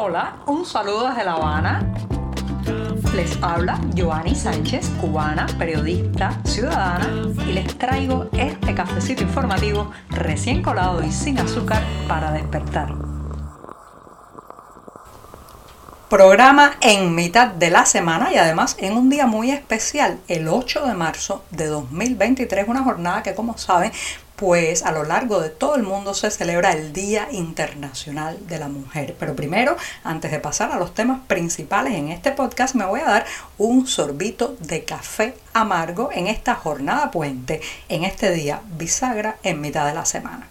Hola, un saludo desde La Habana. Les habla Joanny Sánchez, cubana, periodista, ciudadana, y les traigo este cafecito informativo recién colado y sin azúcar para despertar. Programa en mitad de la semana y además en un día muy especial, el 8 de marzo de 2023, una jornada que como saben pues a lo largo de todo el mundo se celebra el Día Internacional de la Mujer. Pero primero, antes de pasar a los temas principales en este podcast, me voy a dar un sorbito de café amargo en esta jornada puente, en este día bisagra en mitad de la semana.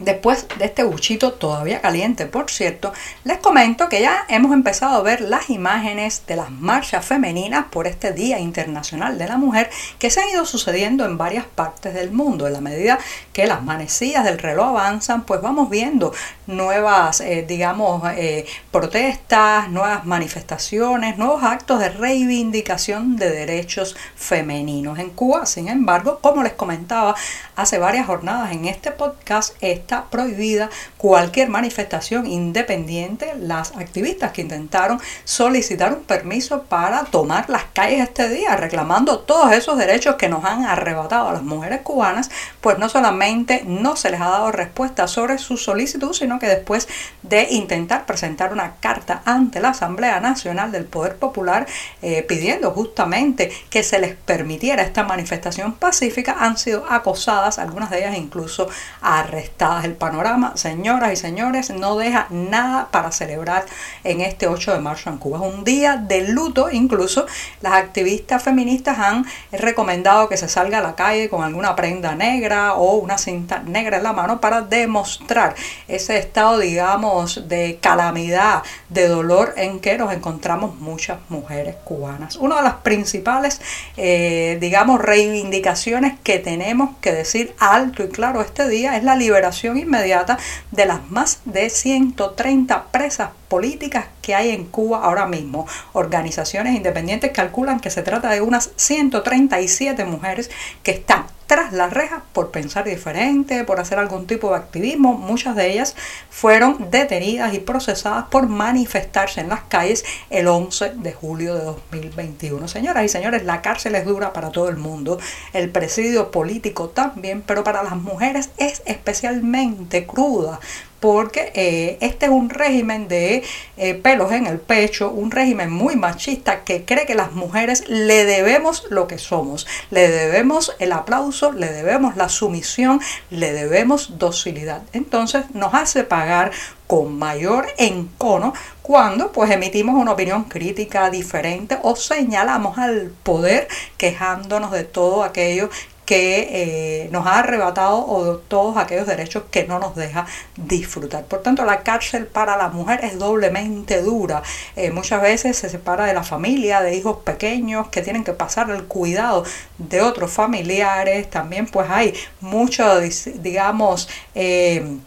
Después de este buchito todavía caliente, por cierto, les comento que ya hemos empezado a ver las imágenes de las marchas femeninas por este Día Internacional de la Mujer que se han ido sucediendo en varias partes del mundo. En la medida que las manecillas del reloj avanzan, pues vamos viendo nuevas, eh, digamos, eh, protestas, nuevas manifestaciones, nuevos actos de reivindicación de derechos femeninos. En Cuba, sin embargo, como les comentaba hace varias jornadas en este podcast, está prohibida cualquier manifestación independiente. Las activistas que intentaron solicitar un permiso para tomar las calles este día, reclamando todos esos derechos que nos han arrebatado a las mujeres cubanas, pues no solamente no se les ha dado respuesta sobre su solicitud, sino que después de intentar presentar una carta ante la Asamblea Nacional del Poder Popular eh, pidiendo justamente que se les permitiera esta manifestación pacífica, han sido acosadas, algunas de ellas incluso arrestadas el panorama, señoras y señores, no deja nada para celebrar en este 8 de marzo en Cuba. Es un día de luto, incluso las activistas feministas han recomendado que se salga a la calle con alguna prenda negra o una cinta negra en la mano para demostrar ese estado, digamos, de calamidad, de dolor en que nos encontramos muchas mujeres cubanas. Una de las principales, eh, digamos, reivindicaciones que tenemos que decir alto y claro este día es la liberación inmediata de las más de 130 presas políticas que hay en Cuba ahora mismo. Organizaciones independientes calculan que se trata de unas 137 mujeres que están tras las rejas por pensar diferente, por hacer algún tipo de activismo. Muchas de ellas fueron detenidas y procesadas por manifestarse en las calles el 11 de julio de 2021. Señoras y señores, la cárcel es dura para todo el mundo, el presidio político también, pero para las mujeres es especialmente cruda porque eh, este es un régimen de eh, pelos en el pecho, un régimen muy machista que cree que las mujeres le debemos lo que somos, le debemos el aplauso, le debemos la sumisión, le debemos docilidad. Entonces nos hace pagar con mayor encono cuando pues emitimos una opinión crítica diferente o señalamos al poder quejándonos de todo aquello que eh, nos ha arrebatado todos aquellos derechos que no nos deja disfrutar. Por tanto, la cárcel para la mujer es doblemente dura. Eh, muchas veces se separa de la familia, de hijos pequeños que tienen que pasar el cuidado de otros familiares. También pues hay mucho, digamos, eh,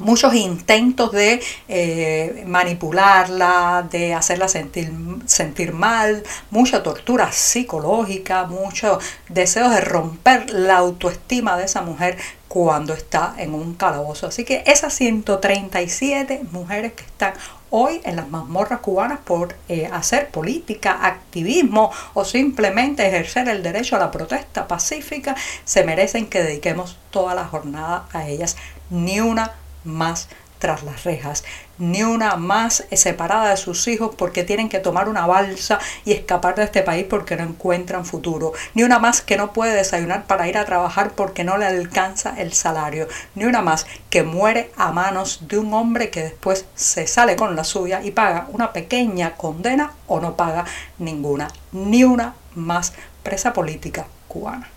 muchos intentos de eh, manipularla, de hacerla sentir, sentir mal, mucha tortura psicológica, mucho deseo de romper la autoestima de esa mujer cuando está en un calabozo. Así que esas 137 mujeres que están hoy en las mazmorras cubanas por eh, hacer política, activismo o simplemente ejercer el derecho a la protesta pacífica, se merecen que dediquemos toda la jornada a ellas. Ni una más tras las rejas, ni una más separada de sus hijos porque tienen que tomar una balsa y escapar de este país porque no encuentran futuro, ni una más que no puede desayunar para ir a trabajar porque no le alcanza el salario, ni una más que muere a manos de un hombre que después se sale con la suya y paga una pequeña condena o no paga ninguna, ni una más presa política cubana.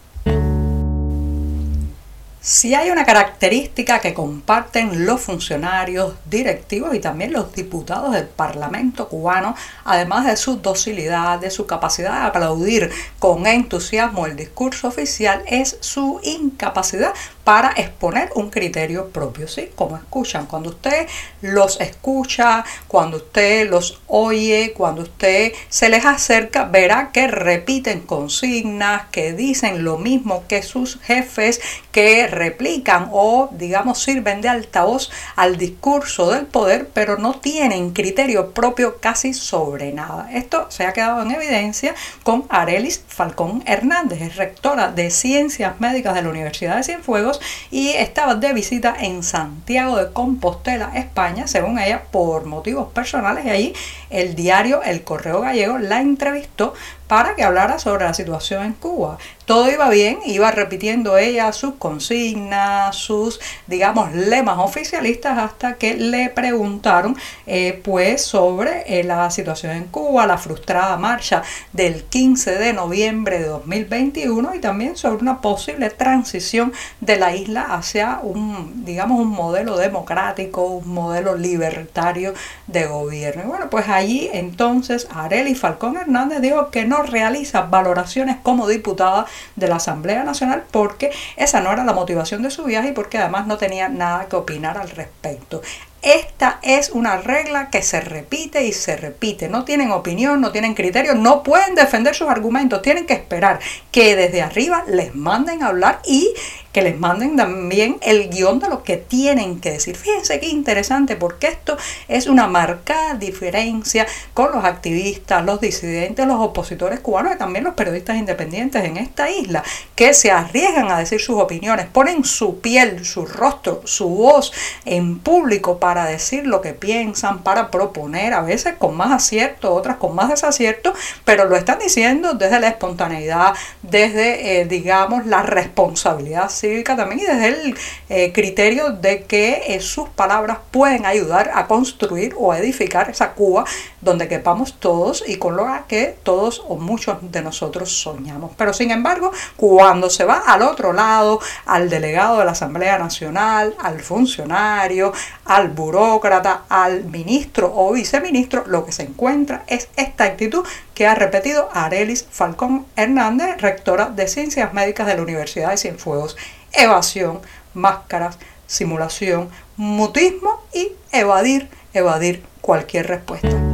Si hay una característica que comparten los funcionarios directivos y también los diputados del Parlamento cubano, además de su docilidad, de su capacidad de aplaudir con entusiasmo el discurso oficial, es su incapacidad para exponer un criterio propio, ¿sí? Como escuchan, cuando usted los escucha, cuando usted los oye, cuando usted se les acerca, verá que repiten consignas, que dicen lo mismo que sus jefes, que replican o digamos sirven de altavoz al discurso del poder, pero no tienen criterio propio casi sobre nada. Esto se ha quedado en evidencia con Arelis Falcón Hernández, es rectora de Ciencias Médicas de la Universidad de Cienfuegos y estaba de visita en Santiago de Compostela, España, según ella, por motivos personales. Y allí el diario El Correo Gallego la entrevistó para que hablara sobre la situación en Cuba. Todo iba bien, iba repitiendo ella sus consignas, sus, digamos, lemas oficialistas hasta que le preguntaron eh, pues sobre eh, la situación en Cuba, la frustrada marcha del 15 de noviembre de 2021 y también sobre una posible transición de la isla hacia un, digamos, un modelo democrático, un modelo libertario de gobierno. Y bueno, pues allí entonces Areli Falcón Hernández dijo que no realiza valoraciones como diputada de la Asamblea Nacional porque esa no era la motivación de su viaje y porque además no tenía nada que opinar al respecto. Esta es una regla que se repite y se repite. No tienen opinión, no tienen criterio, no pueden defender sus argumentos. Tienen que esperar que desde arriba les manden a hablar y que les manden también el guion de lo que tienen que decir. Fíjense qué interesante porque esto es una marcada diferencia con los activistas, los disidentes, los opositores cubanos y también los periodistas independientes en esta isla que se arriesgan a decir sus opiniones, ponen su piel, su rostro, su voz en público para decir lo que piensan, para proponer, a veces con más acierto, otras con más desacierto, pero lo están diciendo desde la espontaneidad, desde, eh, digamos, la responsabilidad cívica también y desde el eh, criterio de que eh, sus palabras pueden ayudar a construir o edificar esa Cuba donde quepamos todos y con lo que todos o muchos de nosotros soñamos. Pero sin embargo, cuando se va al otro lado, al delegado de la Asamblea Nacional, al funcionario, al burócrata, al ministro o viceministro, lo que se encuentra es esta actitud que ha repetido Arelis Falcón Hernández, rectora de Ciencias Médicas de la Universidad de Cienfuegos. Evasión, máscaras, simulación, mutismo y evadir, evadir cualquier respuesta.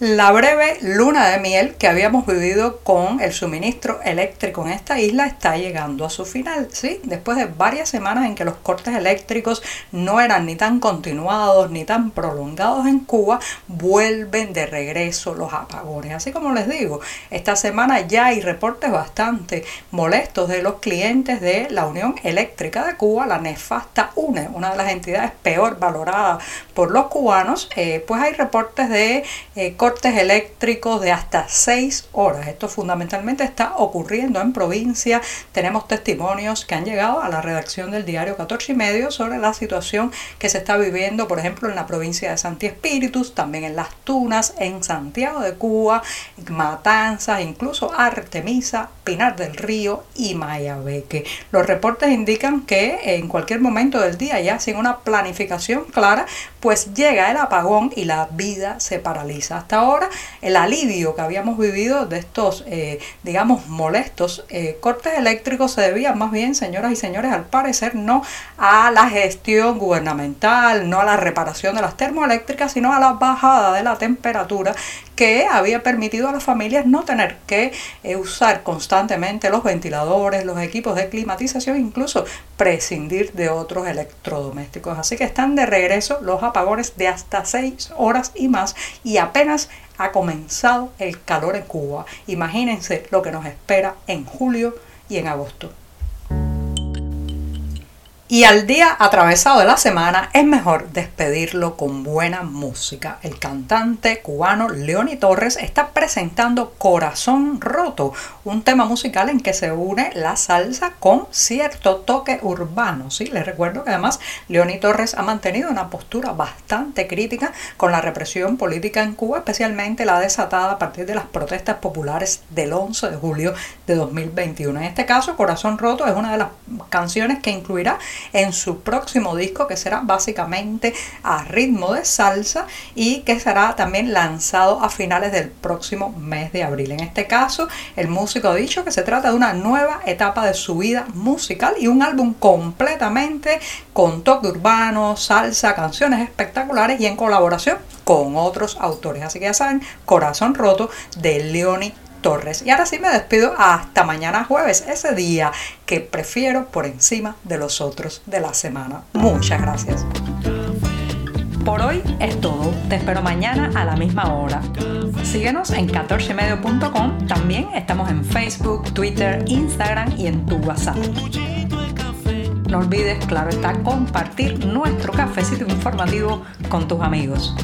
La breve luna de miel que habíamos vivido con el suministro eléctrico en esta isla está llegando a su final, ¿sí? Después de varias semanas en que los cortes eléctricos no eran ni tan continuados ni tan prolongados en Cuba, vuelven de regreso los apagones. Así como les digo, esta semana ya hay reportes bastante molestos de los clientes de la Unión Eléctrica de Cuba, la nefasta UNE, una de las entidades peor valoradas por los cubanos, eh, pues hay reportes de eh, cortes eléctricos de hasta 6 horas. Esto fundamentalmente está ocurriendo en provincia. Tenemos testimonios que han llegado a la redacción del diario 14 y medio sobre la situación que se está viviendo, por ejemplo, en la provincia de Santi Espíritus, también en Las Tunas, en Santiago de Cuba, Matanzas, incluso Artemisa, Pinar del Río y Mayabeque. Los reportes indican que en cualquier momento del día, ya sin una planificación clara, pues llega el apagón y la vida se paraliza. Hasta ahora el alivio que habíamos vivido de estos, eh, digamos, molestos eh, cortes eléctricos se debía más bien, señoras y señores, al parecer no a la gestión gubernamental, no a la reparación de las termoeléctricas, sino a la bajada de la temperatura que había permitido a las familias no tener que eh, usar constantemente los ventiladores, los equipos de climatización, incluso prescindir de otros electrodomésticos. Así que están de regreso los apagones de hasta 6 horas y más y apenas ha comenzado el calor en Cuba. Imagínense lo que nos espera en julio y en agosto. Y al día atravesado de la semana es mejor despedirlo con buena música. El cantante cubano Leoni Torres está presentando Corazón Roto, un tema musical en que se une la salsa con cierto toque urbano. ¿sí? Les recuerdo que además Leoni Torres ha mantenido una postura bastante crítica con la represión política en Cuba, especialmente la desatada a partir de las protestas populares del 11 de julio de 2021. En este caso, Corazón Roto es una de las canciones que incluirá en su próximo disco que será básicamente a ritmo de salsa y que será también lanzado a finales del próximo mes de abril. En este caso, el músico ha dicho que se trata de una nueva etapa de su vida musical y un álbum completamente con toque urbano, salsa, canciones espectaculares y en colaboración con otros autores. Así que ya saben, Corazón Roto de Leoni Torres. Y ahora sí me despido hasta mañana jueves, ese día que prefiero por encima de los otros de la semana. Muchas gracias. Por hoy es todo. Te espero mañana a la misma hora. Síguenos en 14medio.com. También estamos en Facebook, Twitter, Instagram y en tu WhatsApp. No olvides, claro está, compartir nuestro cafecito informativo con tus amigos.